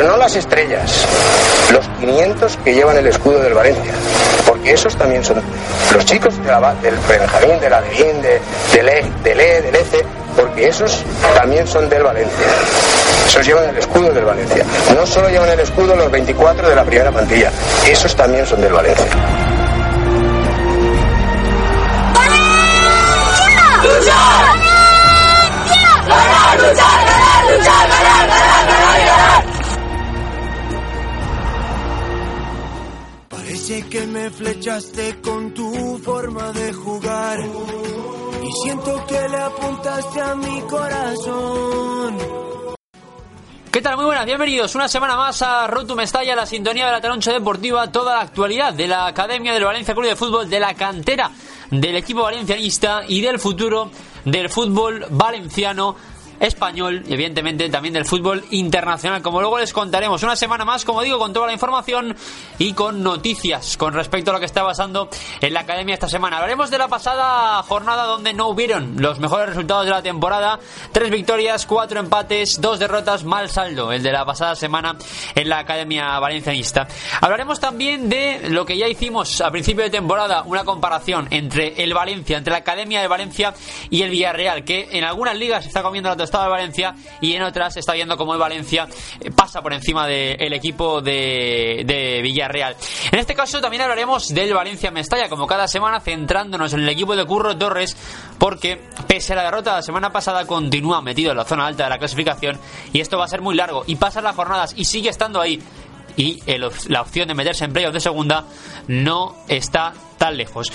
pero no las estrellas, los 500 que llevan el escudo del Valencia, porque esos también son los chicos de la, del Benjamín, de la Levín, de, del E, del E, del ECE, porque esos también son del Valencia. Esos llevan el escudo del Valencia. No solo llevan el escudo los 24 de la primera plantilla, esos también son del Valencia. Que me flechaste con tu forma de jugar y siento que le apuntaste a mi corazón. ¿Qué tal? Muy buenas, bienvenidos una semana más a Road Mestalla, la sintonía de la Taroncha Deportiva, toda la actualidad de la Academia del Valencia Club de Fútbol, de la cantera del equipo valencianista y del futuro del fútbol valenciano español y evidentemente también del fútbol internacional. Como luego les contaremos una semana más, como digo, con toda la información y con noticias con respecto a lo que está pasando en la academia esta semana. Hablaremos de la pasada jornada donde no hubieron los mejores resultados de la temporada. Tres victorias, cuatro empates, dos derrotas, mal saldo, el de la pasada semana en la academia valencianista. Hablaremos también de lo que ya hicimos a principio de temporada, una comparación entre el Valencia, entre la academia de Valencia y el Villarreal, que en algunas ligas está comiendo la estado de Valencia y en otras está viendo como el Valencia eh, pasa por encima del equipo de, de, Villarreal. En este caso también hablaremos del Valencia Mestalla, como cada semana centrándonos en el equipo de Curro Torres, porque pese a la derrota de la semana pasada continúa metido en la zona alta de la clasificación y esto va a ser muy largo y pasan las jornadas y sigue estando ahí y el, la opción de meterse en playoff de segunda no está tan lejos.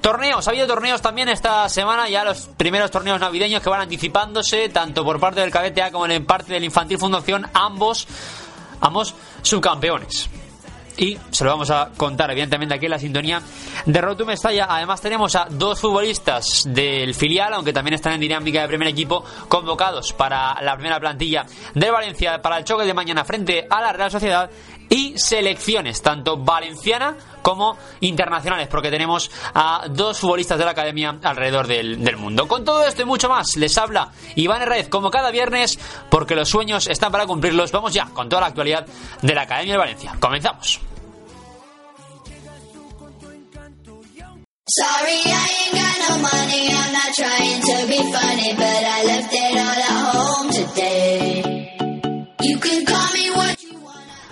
Torneos, ha habido torneos también esta semana, ya los primeros torneos navideños que van anticipándose, tanto por parte del Cadete A como en parte del Infantil Fundación, ambos, ambos subcampeones y se lo vamos a contar evidentemente aquí en la sintonía de Rotu Mestalla. Además tenemos a dos futbolistas del filial, aunque también están en dinámica de primer equipo, convocados para la primera plantilla de Valencia para el choque de mañana frente a la Real Sociedad y selecciones, tanto valenciana como internacionales, porque tenemos a dos futbolistas de la academia alrededor del, del, mundo. Con todo esto y mucho más, les habla Iván Herrez, como cada viernes, porque los sueños están para cumplirlos. Vamos ya con toda la actualidad de la Academia de Valencia. Comenzamos. Sorry, I ain't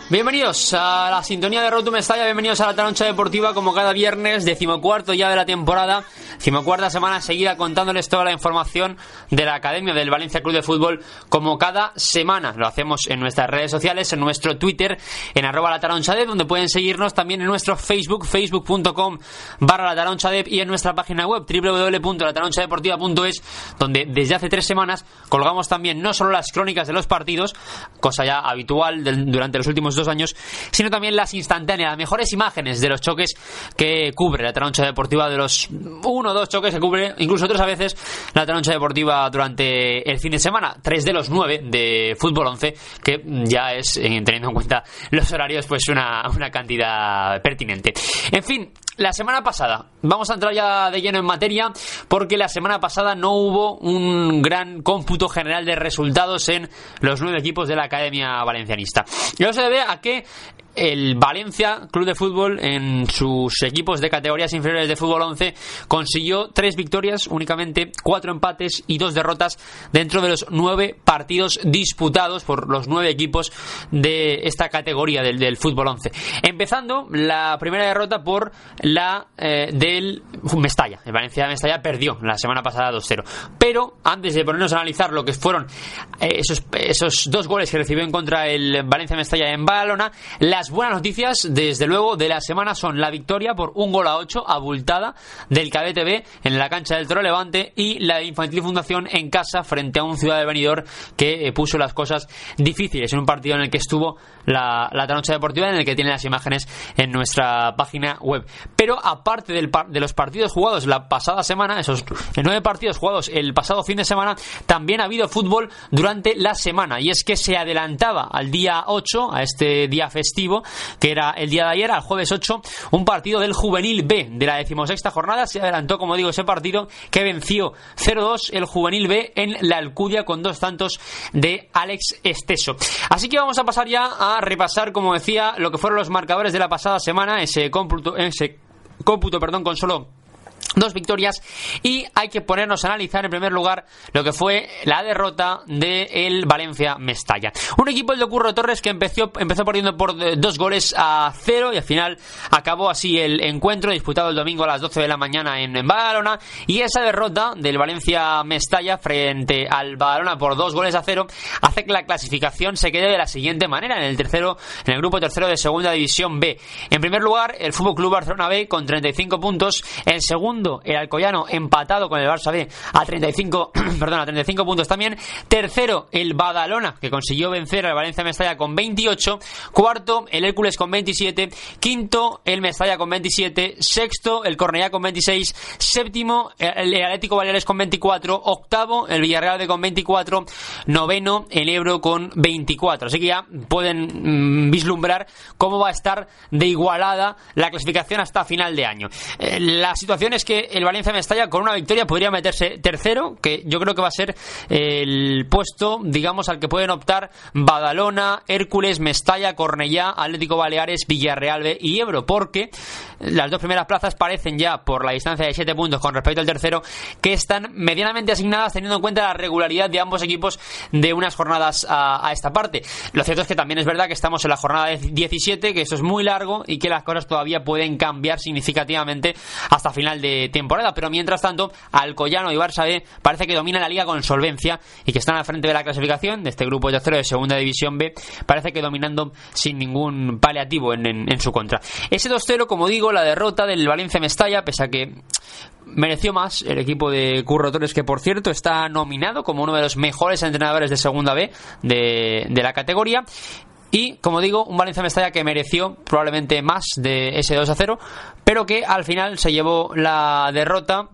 Bienvenidos a la sintonía de Rotum Mestalla, bienvenidos a la Taroncha Deportiva como cada viernes, decimocuarto ya de la temporada, decimocuarta semana seguida contándoles toda la información de la Academia del Valencia Club de Fútbol como cada semana. Lo hacemos en nuestras redes sociales, en nuestro Twitter, en arroba la taronchadep, donde pueden seguirnos también en nuestro Facebook, facebook.com barra la taronchadep y en nuestra página web www.lataronchadeportiva.es, donde desde hace tres semanas colgamos también no solo las crónicas de los partidos, cosa ya habitual del, durante los últimos dos años, sino también las instantáneas, las mejores imágenes de los choques que cubre la taroncha deportiva, de los uno o dos choques que cubre, incluso otras a veces, la taroncha deportiva durante el fin de semana, tres de los nueve de fútbol 11, que ya es, teniendo en cuenta los horarios, pues una, una cantidad pertinente. En fin, la semana pasada, vamos a entrar ya de lleno en materia, porque la semana pasada no hubo un gran cómputo general de resultados en los nueve equipos de la Academia Valencianista. Y eso se debe a que el Valencia Club de Fútbol en sus equipos de categorías inferiores de fútbol 11 consiguió tres victorias únicamente, cuatro empates y dos derrotas dentro de los nueve partidos disputados por los nueve equipos de esta categoría del, fútbol 11. Empezando la primera derrota por la eh, del Mestalla. El Valencia Mestalla perdió la semana pasada 2-0. Pero antes de ponernos a analizar lo que fueron eh, esos, esos dos goles que recibió en contra el Valencia Mestalla en Badalona, las buenas noticias, desde luego, de la semana son la victoria por un gol a 8 abultada del Cadete B en la cancha del Toro Levante y la Infantil Fundación en casa frente a un Ciudad de Benidorm que eh, puso las cosas difíciles en un partido en el que estuvo la, la Taroncha Deportiva en el que tiene las imágenes en nuestra página web. pero aparte del de los partidos jugados la pasada semana, esos nueve partidos jugados el pasado fin de semana, también ha habido fútbol durante la semana. Y es que se adelantaba al día 8, a este día festivo, que era el día de ayer, al jueves 8, un partido del Juvenil B de la decimosexta jornada. Se adelantó, como digo, ese partido que venció 0-2 el Juvenil B en la Alcudia con dos tantos de Alex Esteso. Así que vamos a pasar ya a repasar, como decía, lo que fueron los marcadores de la pasada semana, ese cómputo, ese cómputo perdón, con solo dos victorias y hay que ponernos a analizar en primer lugar lo que fue la derrota del el Valencia Mestalla. Un equipo el de Curro Torres que empezó, empezó perdiendo por dos goles a cero y al final acabó así el encuentro disputado el domingo a las 12 de la mañana en, Badalona y esa derrota del Valencia Mestalla frente al Badalona por dos goles a cero hace que la clasificación se quede de la siguiente manera en el tercero en el grupo tercero de segunda división B. En primer lugar el Fútbol Club Barcelona B con 35 puntos, en segundo el Alcoyano empatado con el Barça B a 35, perdón, a 35 puntos también. Tercero, el Badalona, que consiguió vencer al Valencia Mestalla con 28. Cuarto, el Hércules con 27. Quinto, el Mestalla con 27. Sexto, el Cornellá con 26. Séptimo, el Atlético Baleares con 24. Octavo, el Villarreal B con 24. Noveno, el Ebro con 24. Así que ya pueden mm, vislumbrar cómo va a estar de igualada la clasificación hasta final de año. Eh, la situación es que el Valencia Mestalla con una victoria podría meterse tercero, que yo creo que va a ser el puesto, digamos, al que pueden optar Badalona, Hércules, Mestalla, Cornellá, Atlético Baleares, Villarreal y Ebro, porque las dos primeras plazas parecen ya, por la distancia de 7 puntos con respecto al tercero, que están medianamente asignadas teniendo en cuenta la regularidad de ambos equipos de unas jornadas a, esta parte. Lo cierto es que también es verdad que estamos en la jornada 17, que eso es muy largo y que las cosas todavía pueden cambiar significativamente hasta final de temporada. Pero mientras tanto, Alcoyano y Barça B parece que dominan la liga con solvencia y que están al frente de la clasificación de este grupo tercero de segunda división B. Parece que dominando sin ningún paliativo en, su contra. Ese 2-0, como digo, la derrota del Valencia Mestalla, pese a que mereció más el equipo de Curro Torres, que por cierto está nominado como uno de los mejores entrenadores de segunda B de la categoría. Y, como digo, un Valencia Mestalla que mereció probablemente más de ese 2 a 0, pero que al final se llevó la derrota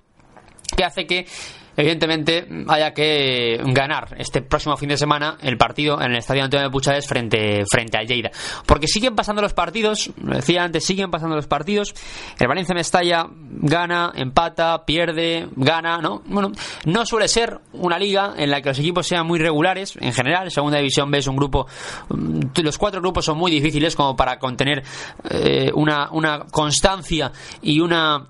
que hace que evidentemente haya que ganar este próximo fin de semana el partido en el Estadio Antonio de Puchades frente, frente al Lleida. Porque siguen pasando los partidos, lo decía antes, siguen pasando los partidos. El Valencia Mestalla gana, empata, pierde, gana, ¿no? Bueno, no suele ser una liga en la que los equipos sean muy regulares. En general, Segunda División B es un grupo, mm, los cuatro grupos son muy difíciles como para contener eh, una, una constancia y una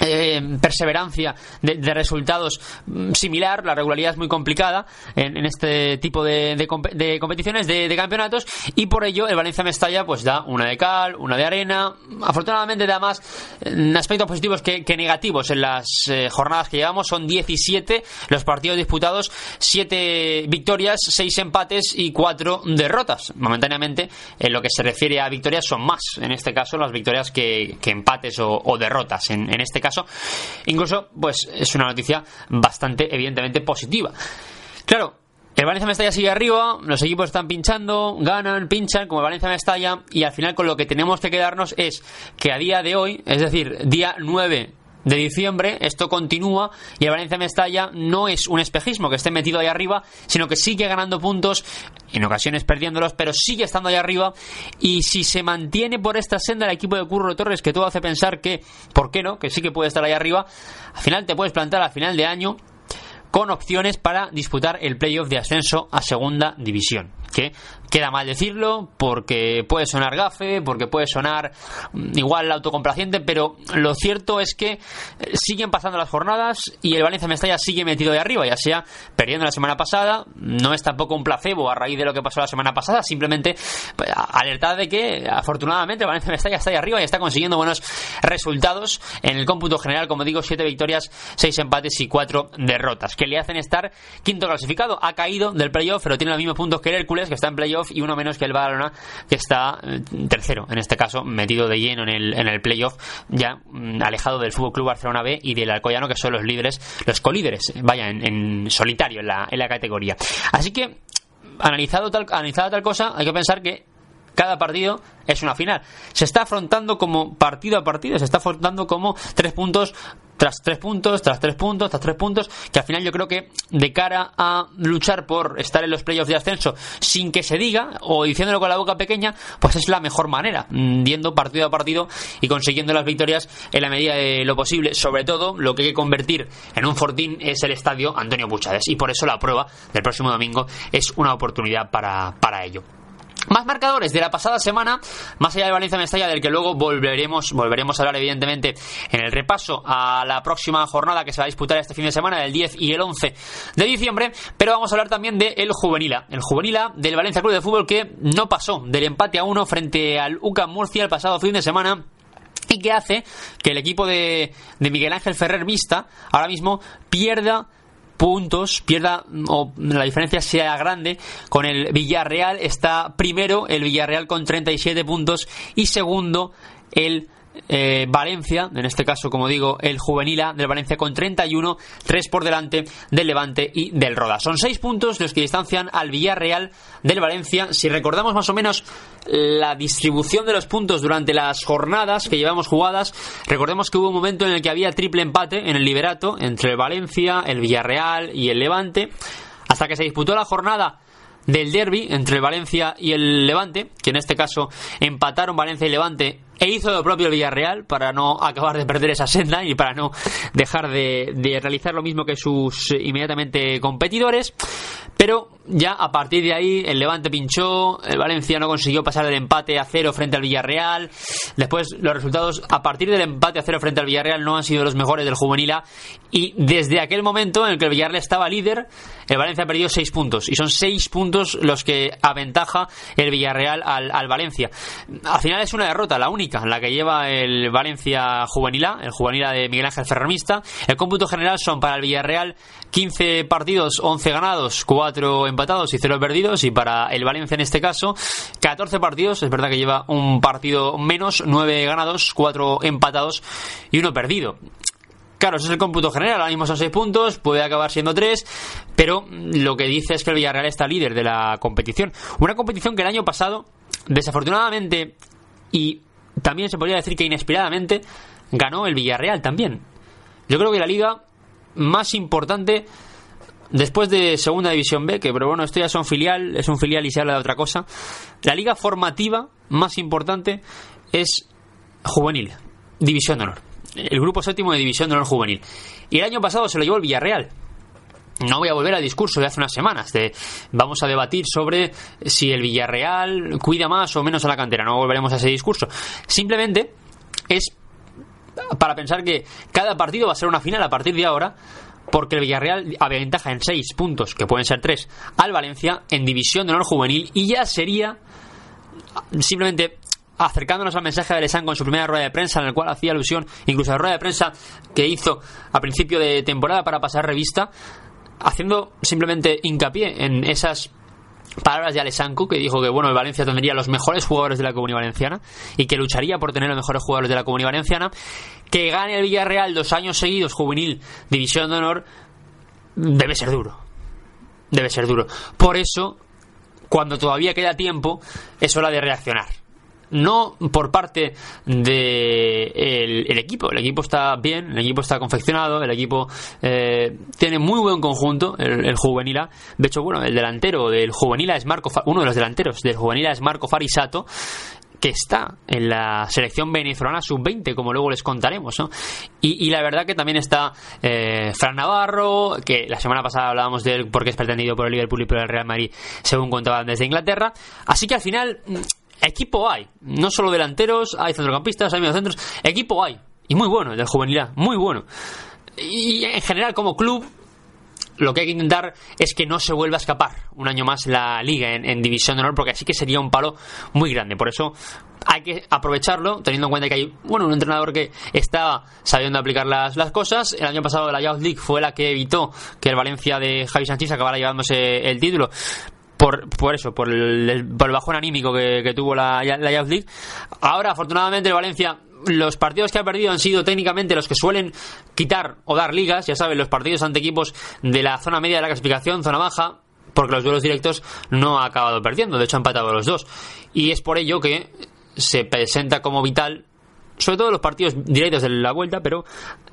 eh, perseverancia de, resultados mm, similar, la regularidad es muy complicada en, este tipo de, competiciones, de, campeonatos, y por ello el Valencia Mestalla pues da una de cal, una de arena, afortunadamente da más aspectos positivos que, negativos en las eh, jornadas que llevamos, son 17 los partidos disputados, 7 victorias, 6 empates y 4 derrotas, momentáneamente en lo que se refiere a victorias son más, en este caso las victorias que, empates o, derrotas, en, este Incluso, pues es una noticia bastante, evidentemente, positiva. Claro, el Valencia Mestalla sigue arriba, los equipos están pinchando, ganan, pinchan, como el Valencia Mestalla, y al final con lo que tenemos que quedarnos es que a día de hoy, es decir, día 9 de diciembre, esto continúa y el Valencia Mestalla no es un espejismo que esté metido ahí arriba, sino que sigue ganando puntos, en ocasiones perdiéndolos, pero sigue estando ahí arriba. Y si se mantiene por esta senda el equipo de Curro Torres, que todo hace pensar que, ¿por qué no? Que sí que puede estar ahí arriba, al final te puedes plantar a final de año con opciones para disputar el playoff de ascenso a segunda división. Queda mal decirlo porque puede sonar gafe, porque puede sonar mm, igual autocomplaciente, pero lo cierto es que eh, siguen pasando las jornadas y el Valencia Mestalla sigue metido de arriba, ya sea perdiendo la semana pasada, no es tampoco un placebo a raíz de lo que pasó la semana pasada, simplemente pues, alertar de que afortunadamente el Valencia Mestalla está ahí arriba y está consiguiendo buenos resultados en el cómputo general, como digo, 7 victorias, 6 empates y 4 derrotas, que le hacen estar quinto clasificado, ha caído del playoff, pero tiene los mismos puntos que el Hércules, que está en playoff y uno menos que el Badalona, que está eh, tercero, en este caso, metido de lleno en el, en el playoff, ya mm, alejado del Fútbol Club Barcelona B y del Alcoyano, que son los líderes, los colíderes, vaya, en, solitario en la, en la categoría. Así que, analizado tal, analizada tal cosa, hay que pensar que cada partido es una final. Se está afrontando como partido a partido, se está afrontando como tres puntos tras tres puntos, tras tres puntos, tras tres puntos, que al final yo creo que de cara a luchar por estar en los playoffs de ascenso sin que se diga o diciéndolo con la boca pequeña, pues es la mejor manera, viendo mm, partido a partido y consiguiendo las victorias en la medida de lo posible. Sobre todo, lo que hay que convertir en un fortín es el estadio Antonio Puchades y por eso la prueba del próximo domingo es una oportunidad para, para ello. Más marcadores de la pasada semana, más allá de Valencia Mestalla, del que luego volveremos, volveremos a hablar evidentemente en el repaso a la próxima jornada que se va a disputar este fin de semana, del 10 y el 11 de diciembre, pero vamos a hablar también de el Juvenila, el Juvenila del Valencia Club de Fútbol que no pasó del empate a uno frente al UCAM Murcia el pasado fin de semana. Y que hace que el equipo de, de Miguel Ángel Ferrer Vista ahora mismo pierda puntos, pierda o la diferencia sea grande con el Villarreal. Está primero el Villarreal con 37 puntos y segundo el eh, Valencia, en este caso, como digo, el Juvenila del Valencia con 31, 3 por delante del Levante y del Roda. Son 6 puntos los que distancian al Villarreal del Valencia. Si recordamos más o menos la distribución de los puntos durante las jornadas que llevamos jugadas, recordemos que hubo un momento en el que había triple empate en el Liberato entre el Valencia, el Villarreal y el Levante, hasta que se disputó la jornada del derby entre el Valencia y el Levante, que en este caso empataron Valencia y Levante e hizo lo propio el Villarreal para no acabar de perder esa senda y para no dejar de, de, realizar lo mismo que sus inmediatamente competidores. Pero ya a partir de ahí el Levante pinchó, el Valencia no consiguió pasar del empate a cero frente al Villarreal. Después los resultados a partir del empate a cero frente al Villarreal no han sido los mejores del Juvenil y desde aquel momento en el que el Villarreal estaba líder, el Valencia ha perdido seis puntos y son seis puntos los que aventaja el Villarreal al, al Valencia. Al final es una derrota, la única la que lleva el Valencia Juvenil el Juvenil de Miguel Ángel Ferramista. El cómputo general son para el Villarreal 15 partidos, 11 ganados, 4 empatados y 0 perdidos. Y para el Valencia en este caso, 14 partidos. Es verdad que lleva un partido menos, 9 ganados, 4 empatados y 1 perdido. Claro, ese es el cómputo general, ahora mismo son 6 puntos, puede acabar siendo 3, pero lo que dice es que el Villarreal está líder de la competición. Una competición que el año pasado, desafortunadamente y también se podría decir que inesperadamente ganó el Villarreal también. Yo creo que la liga más importante después de Segunda División B, que pero bueno, esto ya son filial, es un filial y se habla de otra cosa. La liga formativa más importante es juvenil, División de Honor. El grupo séptimo de División de Honor Juvenil. Y el año pasado se lo llevó el Villarreal. No voy a volver al discurso de hace unas semanas. De, vamos a debatir sobre si el Villarreal cuida más o menos a la cantera. No volveremos a ese discurso. Simplemente es para pensar que cada partido va a ser una final a partir de ahora. Porque el Villarreal aventaja en 6 puntos, que pueden ser 3, al Valencia en división de honor juvenil. Y ya sería simplemente acercándonos al mensaje de Lesan con su primera rueda de prensa, en el cual hacía alusión incluso a la rueda de prensa que hizo a principio de temporada para pasar revista, haciendo simplemente hincapié en esas palabras de Alessanco que dijo que bueno el Valencia tendría los mejores jugadores de la comunidad valenciana y que lucharía por tener los mejores jugadores de la comunidad valenciana que gane el Villarreal dos años seguidos juvenil división de honor debe ser duro. Debe ser duro. Por eso cuando todavía queda tiempo es hora de reaccionar no por parte del de el equipo. El equipo está bien, el equipo está confeccionado, el equipo eh, tiene muy buen conjunto, el, juvenil De hecho, bueno, el delantero del juvenil es Marco, uno de los delanteros del juvenil es Marco Farisato que está en la selección venezolana sub-20, como luego les contaremos, ¿no? Y, la verdad que también está eh, Fran Navarro, que la semana pasada hablábamos de él porque es pretendido por el Liverpool y por el Real Madrid, según contaban desde Inglaterra. Así que al final equipo hay. No solo delanteros, hay centrocampistas, hay mediocentros. Equipo hay. Y muy bueno, el de juvenilidad. Muy bueno. Y en general, como club, lo que hay que intentar es que no se vuelva a escapar un año más la liga en, División de Honor, porque así que sería un palo muy grande. Por eso hay que aprovecharlo, teniendo en cuenta que hay bueno un entrenador que está sabiendo aplicar las, las cosas. El año pasado la Youth League fue la que evitó que el Valencia de Javi Sánchez acabara llevándose el título por, por eso, por el, por el bajón anímico que, tuvo la, la Youth League. Ahora, afortunadamente, el Valencia los partidos que ha perdido han sido técnicamente los que suelen quitar o dar ligas, ya saben, los partidos ante equipos de la zona media de la clasificación, zona baja, porque los duelos directos no ha acabado perdiendo, de hecho ha empatado los dos. Y es por ello que se presenta como vital sobre todo los partidos directos de la vuelta, pero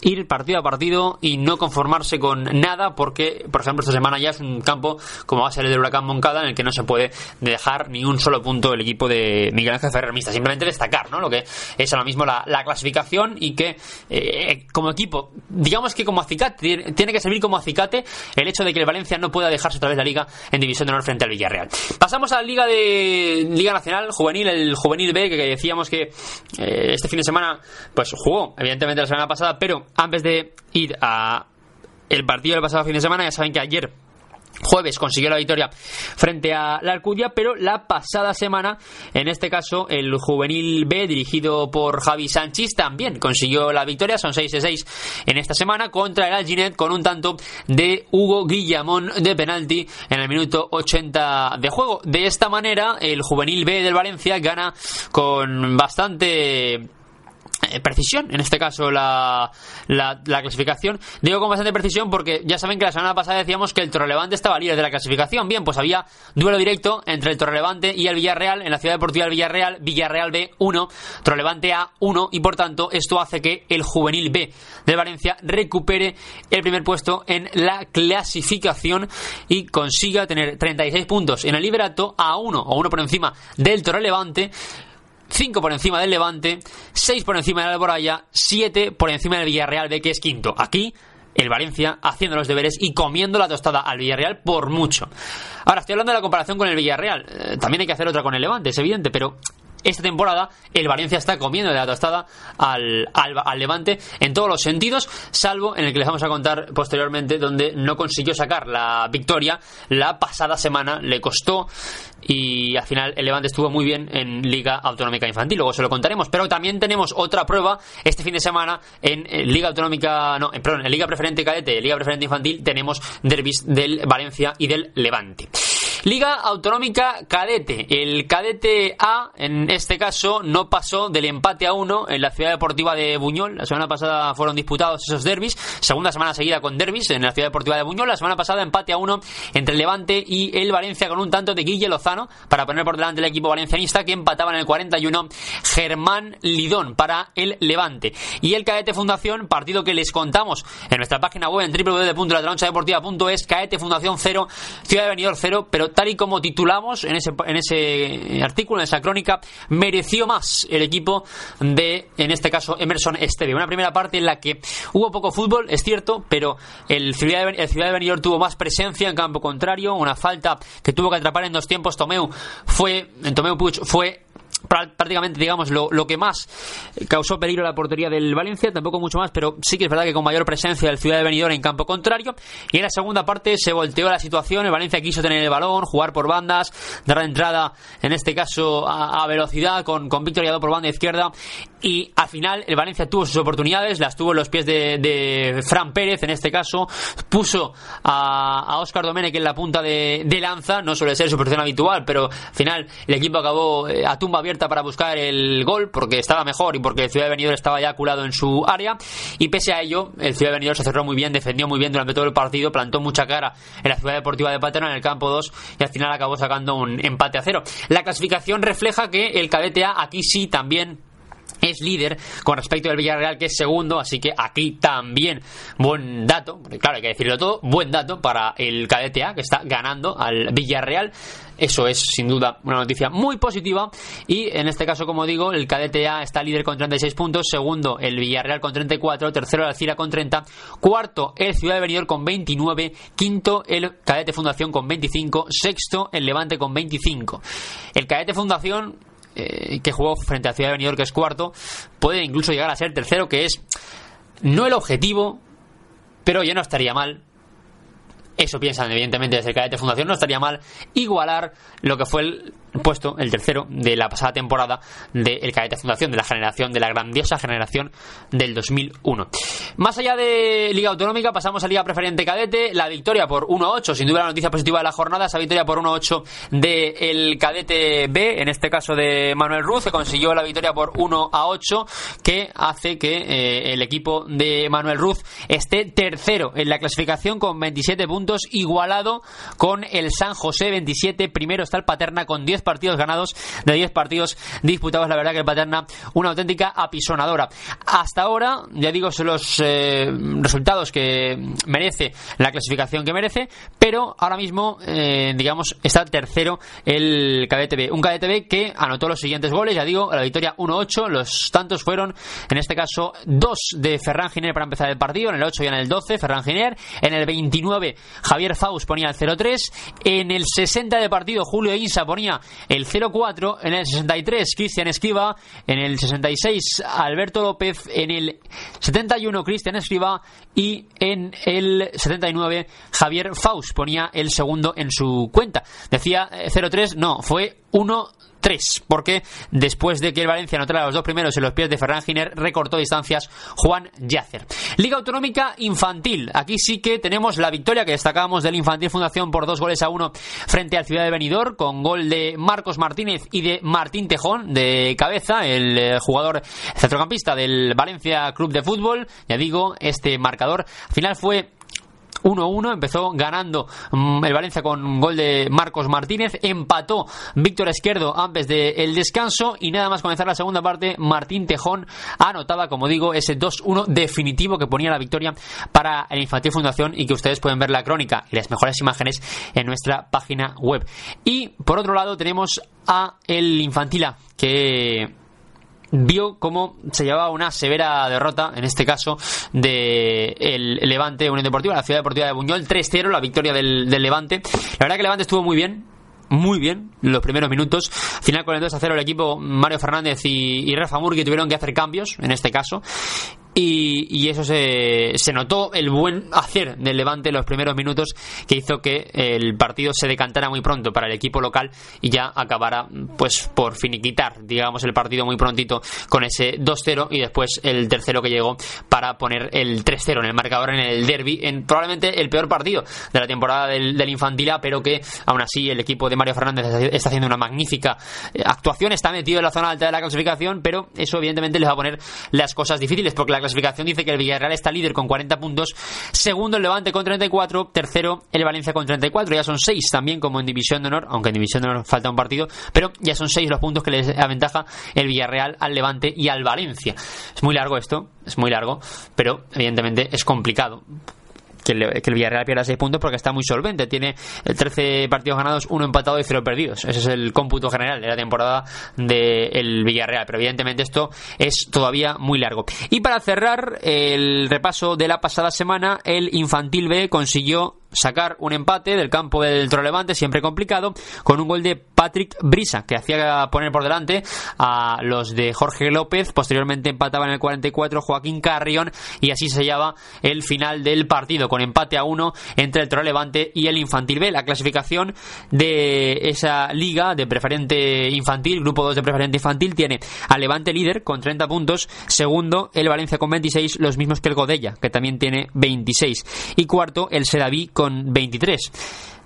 ir partido a partido y no conformarse con nada, porque, por ejemplo, esta semana ya es un campo como va a ser el del Huracán Moncada, en el que no se puede dejar ni un solo punto el equipo de Miguel Ángel Ferrer Mista. Simplemente destacar, ¿no? Lo que es ahora mismo la, clasificación y que, eh, como equipo, digamos que como acicate, tiene que servir como acicate el hecho de que el Valencia no pueda dejarse otra vez la liga en División de Honor frente al Villarreal. Pasamos a la Liga de Liga Nacional, juvenil, el juvenil B, que decíamos que eh, este fin de semana pues jugó, evidentemente la semana pasada, pero antes de ir a el partido del pasado fin de semana, ya saben que ayer jueves consiguió la victoria frente a la Alcudia, pero la pasada semana, en este caso, el juvenil B, dirigido por Javi Sánchez, también consiguió la victoria, son 6 de 6 en esta semana, contra el Alginet con un tanto de Hugo Guillamón de penalti en el minuto 80 de juego. De esta manera, el juvenil B del Valencia gana con bastante precisión, en este caso la, la, clasificación. Digo con bastante precisión porque ya saben que la semana pasada decíamos que el Torrelevante estaba líder de la clasificación. Bien, pues había duelo directo entre el Torrelevante y el Villarreal en la ciudad deportiva del Villarreal, Villarreal B 1, Torrelevante A 1 y por tanto esto hace que el juvenil B de Valencia recupere el primer puesto en la clasificación y consiga tener 36 puntos en el liderato a 1 o 1 por encima del Torrelevante 5 por encima del Levante, 6 por encima del Alboraya, 7 por encima del Villarreal B, que es quinto. Aquí, el Valencia haciendo los deberes y comiendo la tostada al Villarreal por mucho. Ahora, estoy hablando de la comparación con el Villarreal. Eh, también hay que hacer otra con el Levante, es evidente, pero esta temporada el Valencia está comiendo de la tostada al, al, Levante en todos los sentidos, salvo en el que les vamos a contar posteriormente, donde no consiguió sacar la victoria. La pasada semana, le costó y al final el Levante estuvo muy bien en Liga Autonómica Infantil, luego se lo contaremos, pero también tenemos otra prueba este fin de semana en, Liga Autonómica, no, perdón, en Liga Preferente Cadete, Liga Preferente Infantil tenemos derbis del Valencia y del Levante. Liga Autonómica Cadete. El Cadete A, en este caso, no pasó del empate a uno en la ciudad deportiva de Buñol. La semana pasada fueron disputados esos derbis. Segunda semana seguida con derbis en la ciudad deportiva de Buñol. La semana pasada empate a uno entre el Levante y el Valencia con un tanto de Guille Lozano para poner por delante el equipo valencianista que empataba en el 41 Germán Lidón para el Levante. Y el Cadete Fundación, partido que les contamos en nuestra página web en www.latronchadeportiva.es, Cadete Fundación 0, Ciudad de Benidorm 0, pero tal y como titulamos en ese, en ese artículo, en esa crónica, mereció más el equipo de, en este caso, Emerson Esteve. Una primera parte en la que hubo poco fútbol, es cierto, pero el Ciudad de, el Ciudad de Benidorm tuvo más presencia en campo contrario, una falta que tuvo que atrapar en dos tiempos Tomeu fue, en Tomeu Puig fue prácticamente, digamos, lo, lo, que más causó peligro a la portería del Valencia, tampoco mucho más, pero sí que es verdad que con mayor presencia del Ciudad de en campo contrario. Y en la segunda parte se volteó la situación, el Valencia quiso tener el balón, jugar por bandas, dar entrada, en este caso, a, velocidad, con, con Víctor por banda izquierda. Y al final el Valencia tuvo sus oportunidades, las tuvo en los pies de, de Fran Pérez, en este caso, puso a, a Oscar Domenech en la punta de, lanza, no suele ser su posición habitual, pero al final el equipo acabó eh, a tumba abierta para buscar el gol porque estaba mejor y porque el Ciudad de Benidorm estaba ya culado en su área y pese a ello el Ciudad de Benidorm se cerró muy bien, defendió muy bien durante todo el partido, plantó mucha cara en la Ciudad Deportiva de Paterna en el campo 2 y al final acabó sacando un empate a cero. La clasificación refleja que el cadete A aquí sí también es líder con respecto al Villarreal que es segundo, así que aquí también buen dato, porque claro, hay que decirlo todo, buen dato para el cadete que está ganando al Villarreal eso es sin duda una noticia muy positiva. Y en este caso, como digo, el Cadete está líder con 36 puntos. Segundo, el Villarreal con 34. Tercero, el Alcira con 30. Cuarto, el Ciudad de Benidorm con 29. Quinto, el Cadete Fundación con 25. Sexto, el Levante con 25. El Cadete Fundación, eh, que jugó frente a Ciudad de Benidorm, que es cuarto, puede incluso llegar a ser tercero, que es no el objetivo, pero ya no estaría mal. Eso piensan evidentemente desde el cadete fundación. No estaría mal igualar lo que fue puesto, el tercero de la pasada temporada del Cadete Fundación, de la generación, de la grandiosa generación del 2001. Más allá de Liga Autonómica, pasamos a Liga Preferente Cadete, la victoria por 1-8, sin duda la noticia positiva de la jornada, esa victoria por 1-8 del Cadete B, en este caso de Manuel Ruz, que consiguió la victoria por 1-8, que hace que eh, el equipo de Manuel Ruz esté tercero en la clasificación con 27 puntos, igualado con el San José 27, primero está el Paterna con 10 partidos ganados de 10 partidos disputados, la verdad que el Paterna una auténtica apisonadora. Hasta ahora, ya digo, son los eh, resultados que merece la clasificación que merece, pero ahora mismo, eh, digamos, está tercero el KDTB. Un KDTB que anotó los siguientes goles, ya digo, la victoria 1-8, los tantos fueron, en este caso, dos de Ferran Giner para empezar el partido, en el 8 y en el 12, Ferran Giner, en el 29 Javier Faust ponía el 0-3, en el 60 de partido Julio Insa ponía el 0-4, en el 63 Cristian Escriba, en el 66 Alberto López, en el 71 Cristian Escriba. Y en el 79 Javier Faust ponía el segundo en su cuenta. Decía 0-3, eh, no, fue 1 3, porque después de que el Valencia anotara los dos primeros en los pies de Ferran Giner, recortó distancias Juan Yacer. Liga Autonómica Infantil. Aquí sí que tenemos la victoria que destacamos del Infantil Fundación por dos goles a uno frente al Ciudad de Benidorm, con gol de Marcos Martínez y de Martín Tejón de cabeza, el eh, jugador centrocampista del Valencia Club de Fútbol. Ya digo, este marcador al final fue 1-1, empezó ganando mm, el Valencia con un gol de Marcos Martínez, empató Víctor Esquerdo antes del descanso y nada más comenzar la segunda parte, Martín Tejón anotaba, como digo, ese 2-1 definitivo que ponía la victoria para el Infantil Fundación y que ustedes pueden ver la crónica y las mejores imágenes en nuestra página web. Y por otro lado tenemos a el Infantila que vio cómo se llevaba una severa derrota, en este caso, de el Levante Unión Deportiva, la Ciudad Deportiva de Buñol, 3-0, la victoria del, Levante. La verdad que el Levante estuvo muy bien, muy bien los primeros minutos. Final con el 2 0 el equipo Mario Fernández y, y Rafa Murgui tuvieron que hacer cambios en este caso. Y, eso se, se, notó el buen hacer del Levante en los primeros minutos que hizo que el partido se decantara muy pronto para el equipo local y ya acabara pues por finiquitar digamos el partido muy prontito con ese 2-0 y después el tercero que llegó para poner el 3-0 en el marcador en el derby en probablemente el peor partido de la temporada del, del Infantila pero que aún así el equipo de Mario Fernández está haciendo una magnífica eh, actuación. Está metido en la zona alta de la clasificación pero eso evidentemente les va a poner las cosas difíciles porque clasificación dice que el Villarreal está líder con 40 puntos, segundo el Levante con 34, tercero el Valencia con 34, ya son 6 también como en División de Honor, aunque en División de Honor falta un partido, pero ya son 6 los puntos que les aventaja el Villarreal al Levante y al Valencia. Es muy largo esto, es muy largo, pero evidentemente es complicado que el, Villarreal pierda 6 puntos porque está muy solvente. Tiene 13 partidos ganados, 1 empatado y 0 perdidos. Ese es el cómputo general de la temporada del Villarreal. Pero evidentemente esto es todavía muy largo. Y para cerrar el repaso de la pasada semana, el Infantil B consiguió sacar un empate del campo del Trolevante, siempre complicado, con un gol de Patrick Brisa, que hacía poner por delante a los de Jorge López. Posteriormente empataba en el 44 Joaquín Carrión y así se sellaba el final del partido, con empate a uno entre el Trolevante y el Infantil B. La clasificación de esa liga de preferente infantil, grupo 2 de preferente infantil, tiene al Levante líder con 30 puntos, segundo el Valencia con 26, los mismos que el Godella, que también tiene 26, y cuarto el Sedaví con 23.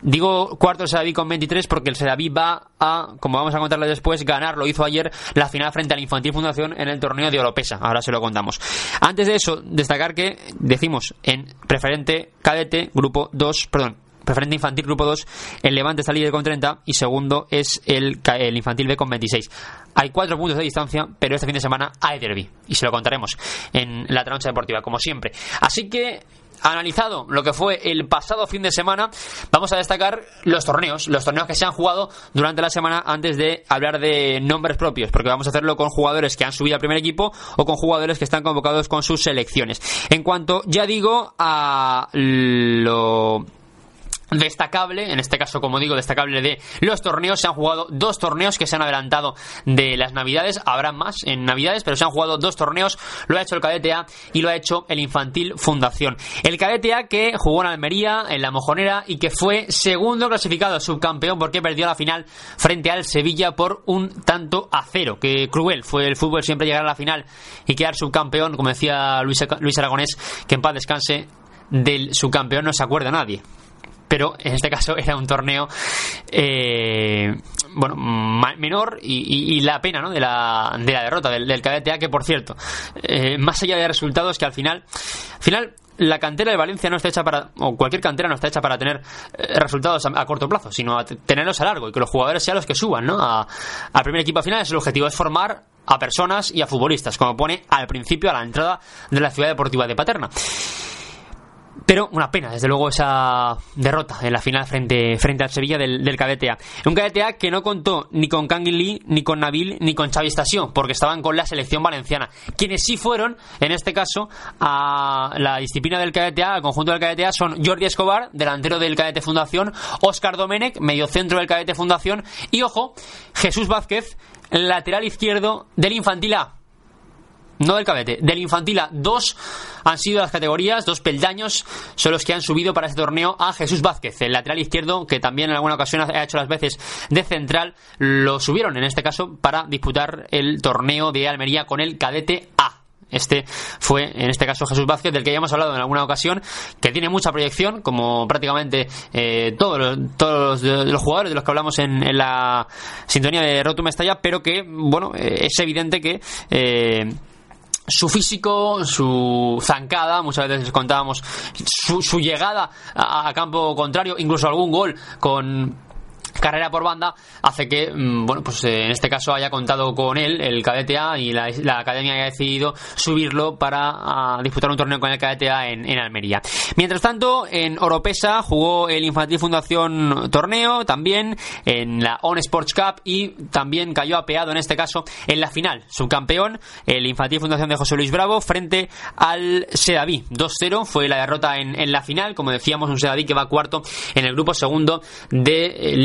Digo cuarto el con 23 porque el Sedaví va a, como vamos a contarle después, ganar, lo hizo ayer, la final frente a la Infantil Fundación en el torneo de Oropesa. Ahora se lo contamos. Antes de eso, destacar que decimos en preferente cadete, grupo 2, perdón, preferente infantil grupo 2, el Levante está líder con 30 y segundo es el, el infantil B con 26. Hay cuatro puntos de distancia, pero este fin de semana hay derby y se lo contaremos en la trancha deportiva, como siempre. Así que analizado lo que fue el pasado fin de semana, vamos a destacar los torneos, los torneos que se han jugado durante la semana antes de hablar de nombres propios, porque vamos a hacerlo con jugadores que han subido al primer equipo o con jugadores que están convocados con sus selecciones. En cuanto, ya digo, a lo destacable, en este caso como digo destacable de los torneos, se han jugado dos torneos que se han adelantado de las navidades, habrá más en navidades, pero se han jugado dos torneos, lo ha hecho el cadete A y lo ha hecho el Infantil Fundación. El cadete A que jugó en Almería, en la Mojonera y que fue segundo clasificado, subcampeón porque perdió la final frente al Sevilla por un tanto a cero, que cruel fue el fútbol siempre llegar a la final y quedar subcampeón, como decía Luis, Luis Aragonés, que en paz descanse del subcampeón. No se acuerda nadie pero en este caso era un torneo eh, bueno menor y, la pena ¿no? de, la, de la derrota del, del cadete A que por cierto eh, más allá de resultados que al final al final la cantera de Valencia no está hecha para, o cualquier cantera no está hecha para tener eh, resultados a, corto plazo, sino a tenerlos a largo y que los jugadores sean los que suban, ¿no? A, al primer equipo final el objetivo, es formar a personas y a futbolistas, como pone al principio a la entrada de la ciudad deportiva de Paterna. Pero una pena, desde luego, esa derrota en la final frente, frente al Sevilla del, del cadete A. Un cadete A que no contó ni con Kangin Lee, ni con Nabil, ni con Xavi porque estaban con la selección valenciana. Quienes sí fueron, en este caso, a la disciplina del cadete A, al conjunto del cadete A, son Jordi Escobar, delantero del cadete Fundación, Oscar Domenech, mediocentro del cadete Fundación, y ojo, Jesús Vázquez, lateral izquierdo del Infantil A no del cadete, del infantil A. Dos han sido las categorías, dos peldaños son los que han subido para este torneo a Jesús Vázquez, el lateral izquierdo, que también en alguna ocasión ha hecho las veces de central, lo subieron en este caso para disputar el torneo de Almería con el cadete A. Este fue, en este caso, Jesús Vázquez, del que ya hemos hablado en alguna ocasión, que tiene mucha proyección, como prácticamente eh, todos, los, todos los, jugadores de los que hablamos en, la sintonía de Rotum Estalla, pero que, bueno, eh, es evidente que eh, su físico, su zancada, muchas veces contábamos su, su llegada a, campo contrario, incluso algún gol con carrera por banda hace que, mm, bueno, pues eh, en este caso haya contado con él, el cadete A, y la, academia haya decidido subirlo para disputar un torneo con el cadete A en, Almería. Mientras tanto, en Oropesa jugó el Infantil Fundación Torneo, también en la On Sports Cup y también cayó apeado en este caso en la final. Subcampeón, el Infantil Fundación de José Luis Bravo frente al Sedaví. 2-0 fue la derrota en, en, la final, como decíamos, un Sedaví que va cuarto en el grupo segundo de eh,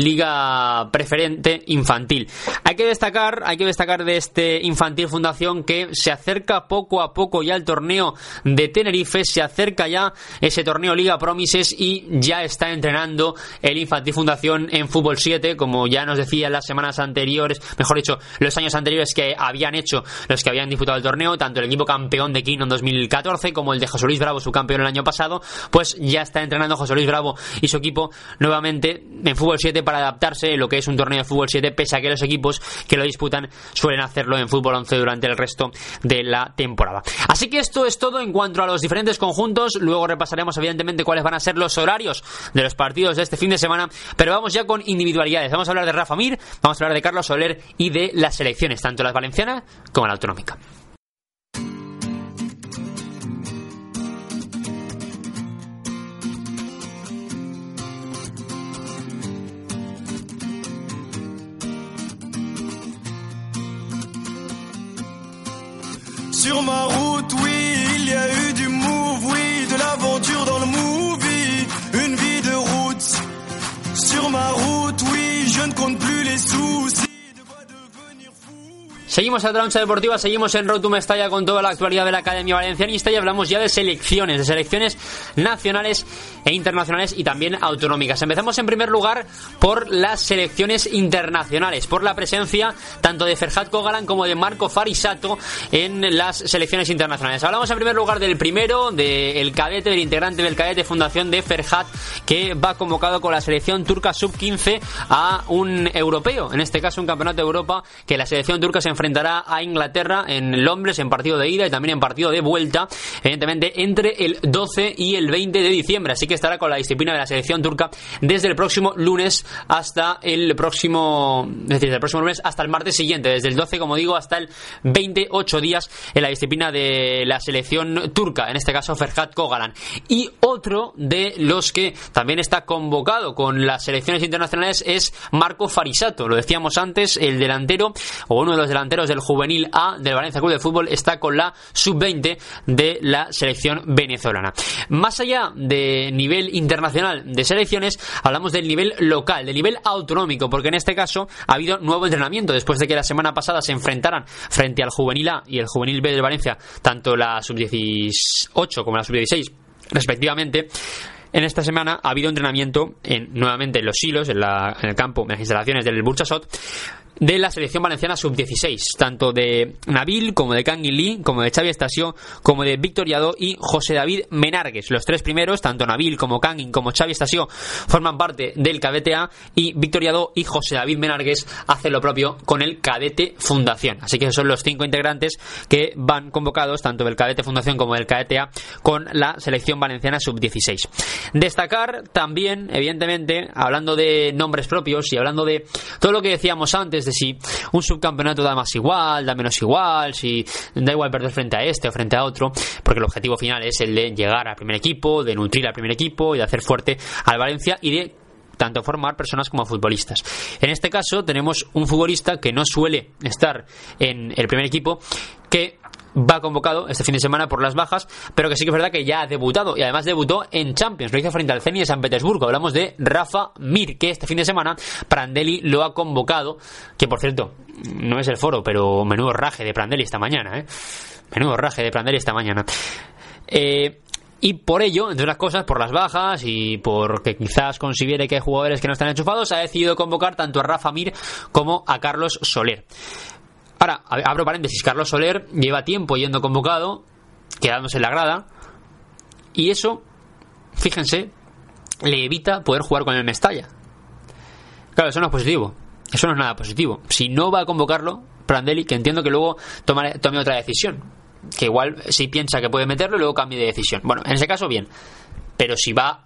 Preferente Infantil. Hay que destacar, hay que destacar de este Infantil Fundación que se acerca poco a poco ya el torneo de Tenerife, se acerca ya ese torneo Liga Promises y ya está entrenando el Infantil Fundación en Fútbol 7, como ya nos decía las semanas anteriores, mejor dicho, los años anteriores que habían hecho los que habían disputado el torneo, tanto el equipo campeón de Kino en 2014 como el de José Luis Bravo, su campeón el año pasado, pues ya está entrenando José Luis Bravo y su equipo nuevamente en Fútbol 7 para adaptarse lo que es un torneo de fútbol 7, pese a que los equipos que lo disputan suelen hacerlo en fútbol 11 durante el resto de la temporada. Así que esto es todo en cuanto a los diferentes conjuntos. Luego repasaremos, evidentemente, cuáles van a ser los horarios de los partidos de este fin de semana. Pero vamos ya con individualidades. Vamos a hablar de Rafa Mir, vamos a hablar de Carlos Soler y de las selecciones, tanto las valencianas como la autonómica. Sur ma route, oui, il y a eu du move, oui, de l'aventure dans le movie, une vie de route. Sur ma route, oui, je ne compte plus les soucis. Seguimos a Trancha Deportiva, seguimos en Road Mestalla con toda la actualidad de la Academia Valencianista y hablamos ya de selecciones, de selecciones nacionales e internacionales y también autonómicas. Empezamos en primer lugar por las selecciones internacionales, por la presencia tanto de Ferhat Kogalan como de Marco Farisato en las selecciones internacionales. Hablamos en primer lugar del primero, del cadete, del integrante del cadete Fundación de Ferhat, que va convocado con la selección turca sub-15 a un europeo, en este caso un campeonato de Europa que la selección turca se enfrenta enfrentará a Inglaterra en Londres en partido de ida y también en partido de vuelta, evidentemente entre el 12 y el 20 de diciembre. Así que estará con la disciplina de la selección turca desde el próximo lunes hasta el próximo, es decir, el próximo lunes hasta el martes siguiente, desde el 12, como digo, hasta el 28 días en la disciplina de la selección turca, en este caso Ferhat Kogalan. Y otro de los que también está convocado con las selecciones internacionales es Marco Farisato. Lo decíamos antes, el delantero o uno de los delanteros del juvenil A del Valencia Club de Fútbol está con la sub-20 de la selección venezolana. Más allá de nivel internacional de selecciones, hablamos del nivel local, del nivel autonómico, porque en este caso ha habido nuevo entrenamiento después de que la semana pasada se enfrentaran frente al juvenil A y el juvenil B del Valencia, tanto la sub-18 como la sub-16 respectivamente. En esta semana ha habido entrenamiento en, nuevamente en los silos, en, en el campo, en las instalaciones del Burchasot, de la selección valenciana sub-16, tanto de Nabil como de Kangin Lee, como de Xavi Estasio, como de Víctor Yadó y José David Menargues. Los tres primeros, tanto Nabil como Kangin como Xavi Estasio, forman parte del Cadete A y Víctor Yadó y José David Menargues hacen lo propio con el Cadete Fundación. Así que esos son los cinco integrantes que van convocados, tanto del Cadete Fundación como del Cadete A, con la selección valenciana sub-16. Destacar también, evidentemente, hablando de nombres propios y hablando de todo lo que decíamos antes, de si un subcampeonato da más igual, da menos igual, si da igual perder frente a este o frente a otro, porque el objetivo final es el de llegar al primer equipo, de nutrir al primer equipo y de hacer fuerte al Valencia y de tanto formar personas como futbolistas. En este caso tenemos un futbolista que no suele estar en el primer equipo que va convocado este fin de semana por las bajas, pero que sí que es verdad que ya ha debutado y además debutó en Champions, lo hizo frente al Zenit de San Petersburgo. Hablamos de Rafa Mir, que este fin de semana Prandelli lo ha convocado, que por cierto, no es el foro, pero menudo raje de Prandelli esta mañana, ¿eh? Menudo raje de Prandelli esta mañana. Eh, y por ello, entre otras cosas, por las bajas y porque quizás considere que hay jugadores que no están enchufados, ha decidido convocar tanto a Rafa Mir como a Carlos Soler. Ahora, abro paréntesis, Carlos Soler lleva tiempo yendo convocado, quedándose en la grada, y eso, fíjense, le evita poder jugar con el Mestalla. Claro, eso no es positivo. Eso no es nada positivo. Si no va a convocarlo, Prandelli, que entiendo que luego tome, tome otra decisión. Que igual si piensa que puede meterlo, luego cambie de decisión. Bueno, en ese caso, bien. Pero si va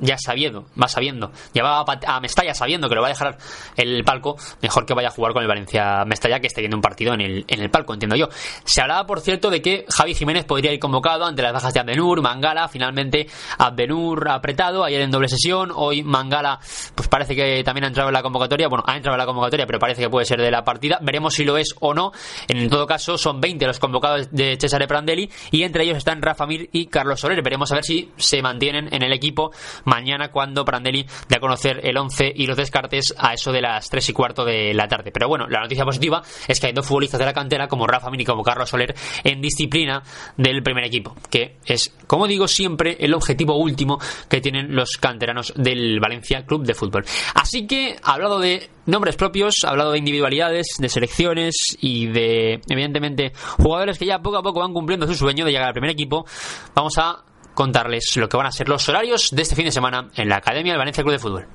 ya sabiendo, va sabiendo, va a Mestalla sabiendo que lo va a dejar el palco, mejor que vaya a jugar con el Valencia Mestalla que esté viendo un partido en el, en el palco, entiendo yo. Se hablaba, por cierto, de que Javi Jiménez podría ir convocado ante las bajas de Abdenur, Mangala, finalmente Abdenur apretado, ayer en doble sesión, hoy Mangala, pues parece que también ha entrado en la convocatoria, bueno, ha entrado en la convocatoria, pero parece que puede ser de la partida, veremos si lo es o no, en todo caso son 20 los convocados de Cesare Prandelli y entre ellos están Rafa Mir y Carlos Soler, veremos a ver si se mantienen en el equipo mañana cuando Prandelli dé a conocer el 11 y los descartes a eso de las 3 y cuarto de la tarde. Pero bueno, la noticia positiva es que hay dos futbolistas de la cantera como Rafa Mini y como Carlos Soler en disciplina del primer equipo, que es, como digo siempre, el objetivo último que tienen los canteranos del Valencia Club de Fútbol. Así que, hablado de nombres propios, hablado de individualidades, de selecciones y de, evidentemente, jugadores que ya poco a poco van cumpliendo su sueño de llegar al primer equipo, vamos a contarles lo que van a ser los horarios de este fin de semana en la Academia del Valencia Club de Fútbol.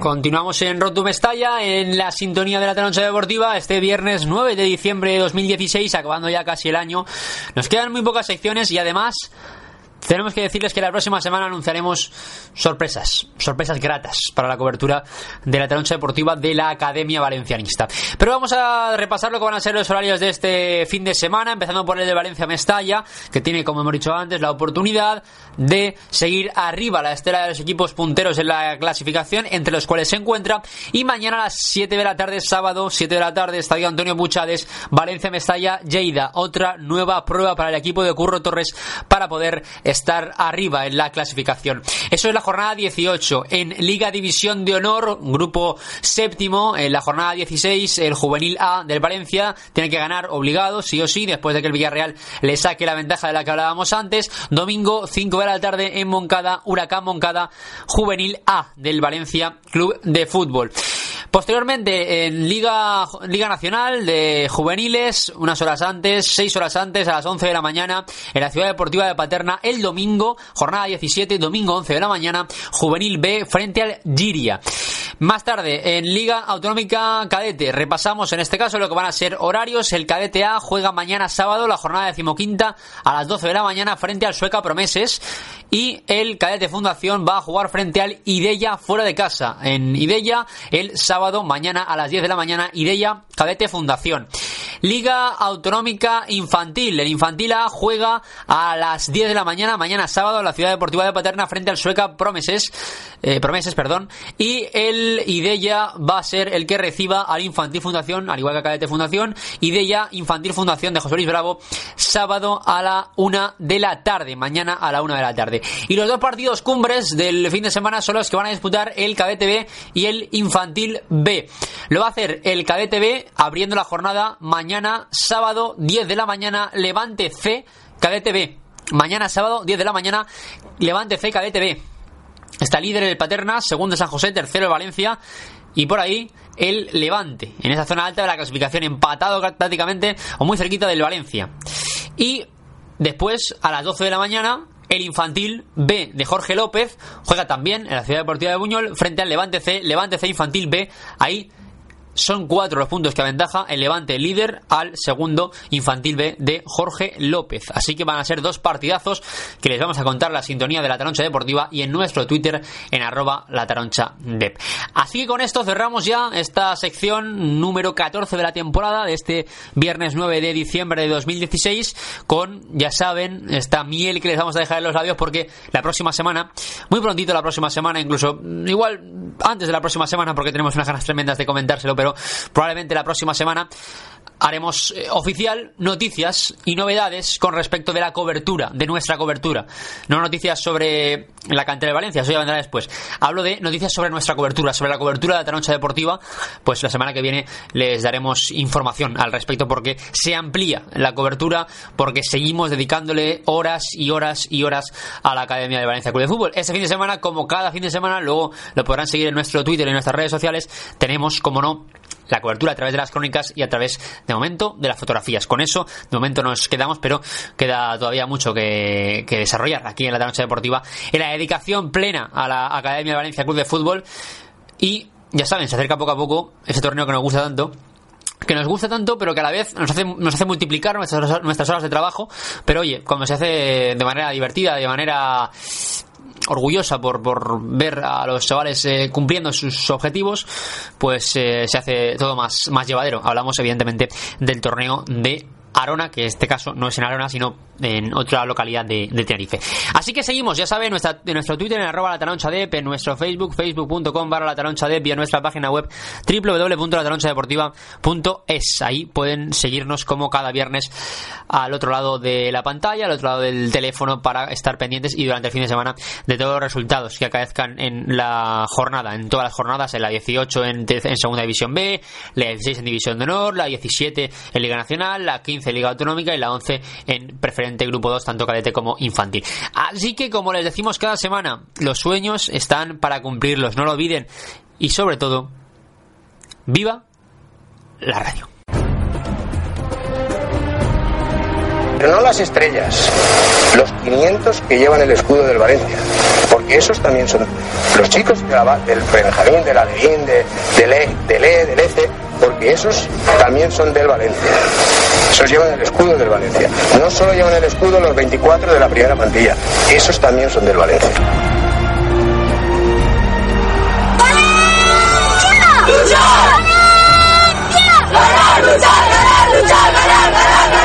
Continuamos en Rotum Mestalla, en la sintonía de la Troncha Deportiva, este viernes 9 de diciembre de 2016, acabando ya casi el año. Nos quedan muy pocas secciones y además tenemos que decirles que la próxima semana anunciaremos sorpresas, sorpresas gratas para la cobertura de la troncha deportiva de la Academia Valencianista. Pero vamos a repasar lo que van a ser los horarios de este fin de semana, empezando por el de Valencia Mestalla, que tiene, como hemos dicho antes, la oportunidad de seguir arriba la estela de los equipos punteros en la clasificación, entre los cuales se encuentra, y mañana a las 7 de la tarde, sábado, 7 de la tarde, Estadio Antonio Buchades, Valencia Mestalla, Lleida, otra nueva prueba para el equipo de Curro Torres para poder estar arriba en la clasificación. Eso es la jornada 18. En Liga División de Honor, grupo séptimo, en la jornada 16, el juvenil A del Valencia tiene que ganar obligado, sí o sí, después de que el Villarreal le saque la ventaja de la que hablábamos antes. Domingo 5 de la tarde en Moncada, Huracán Moncada, juvenil A del Valencia Club de Fútbol. Posteriormente, en Liga, Liga Nacional de Juveniles, unas horas antes, seis horas antes, a las 11 de la mañana, en la Ciudad Deportiva de Paterna, el domingo, jornada 17, domingo 11 de la mañana, Juvenil B frente al Giria. Más tarde, en Liga Autonómica Cadete, repasamos en este caso lo que van a ser horarios. El Cadete A juega mañana sábado la jornada decimoquinta a las 12 de la mañana frente al Sueca Promeses. Y el Cadete Fundación va a jugar frente al Idella fuera de casa. En Idella, el sábado, mañana a las 10 de la mañana, Idella Cadete Fundación. Liga Autonómica Infantil. El Infantil A juega a las 10 de la mañana, mañana sábado, en la Ciudad Deportiva de Paterna frente al Sueca Promeses, eh, Promeses, perdón. Y el Ideya va a ser el que reciba al Infantil Fundación, al igual que a Cadete Fundación. Ideya Infantil Fundación de José Luis Bravo, sábado a la una de la tarde, mañana a la una de la tarde. Y los dos partidos cumbres del fin de semana son los que van a disputar el Cadete B y el Infantil B. Lo va a hacer el Cadete B abriendo la jornada mañana sábado 10 de la mañana Levante C Cadete. Mañana sábado 10 de la mañana Levante C Cadete. Está líder el Paterna, segundo San José, tercero el Valencia y por ahí el Levante, en esa zona alta de la clasificación, empatado prácticamente o muy cerquita del Valencia. Y después, a las 12 de la mañana, el infantil B de Jorge López juega también en la Ciudad Deportiva de Buñol frente al Levante C, Levante C infantil B, ahí son cuatro los puntos que aventaja el Levante líder al segundo infantil B de Jorge López. Así que van a ser dos partidazos que les vamos a contar la sintonía de la Taroncha Deportiva y en nuestro Twitter en arroba la Taroncha Dep. Así que con esto cerramos ya esta sección número 14 de la temporada de este viernes 9 de diciembre de 2016 con, ya saben, esta miel que les vamos a dejar en los labios porque la próxima semana, muy prontito la próxima semana, incluso igual antes de la próxima semana porque tenemos unas ganas tremendas de comentárselo, pero probablemente la próxima semana haremos eh, oficial noticias y novedades con respecto de la cobertura, de nuestra cobertura. No noticias sobre la cantera de Valencia, eso ya vendrá después. Hablo de noticias sobre nuestra cobertura, sobre la cobertura de la Taroncha Deportiva. Pues la semana que viene les daremos información al respecto porque se amplía la cobertura, porque seguimos dedicándole horas y horas y horas a la Academia de Valencia Club de Fútbol. Este fin de semana, como cada fin de semana, luego lo podrán seguir en nuestro Twitter y en nuestras redes sociales, tenemos, como no, la cobertura a través de las crónicas y a través, de momento, de las fotografías. Con eso, de momento nos quedamos, pero queda todavía mucho que, desarrollar aquí en la noche deportiva, en la dedicación plena a la Academia de Valencia Club de Fútbol. Y ya saben, se acerca poco a poco ese torneo que nos gusta tanto que nos gusta tanto, pero que a la vez nos hace, nos hace multiplicar nuestras, nuestras horas de trabajo. Pero oye, cuando se hace de manera divertida, de manera orgullosa por, por ver a los chavales eh, cumpliendo sus objetivos, pues eh, se hace todo más, más llevadero. Hablamos evidentemente del torneo de Arona, que en este caso no es en Arona, sino en otra localidad de, Tenerife. Así que seguimos, ya saben, nuestra, en nuestro Twitter en arroba latalonchadep, en nuestro Facebook, facebook.com barra latalonchadep y en nuestra página web www.latalonchadeportiva.es. Ahí pueden seguirnos como cada viernes al otro lado de la pantalla, al otro lado del teléfono para estar pendientes y durante el fin de semana de todos los resultados que acaezcan en la jornada, en todas las jornadas, en la 18 en, en Segunda División B, la 16 en División de Honor, la 17 en Liga Nacional, la 15 Liga Autonómica y la 11 en preferente grupo 2, tanto cadete como infantil. Así que, como les decimos cada semana, los sueños están para cumplirlos, no lo olviden. Y sobre todo, viva la radio. Pero no las estrellas, los 500 que llevan el escudo del Valencia, porque esos también son los chicos de la, del Benjamín, de la de, del E, del E, del ECE, porque esos también son del Valencia. Esos llevan el escudo del Valencia. No solo llevan el escudo los 24 de la primera plantilla, esos también son del Valencia. ¡Valencia! ¡Valencia! ¡Valencia!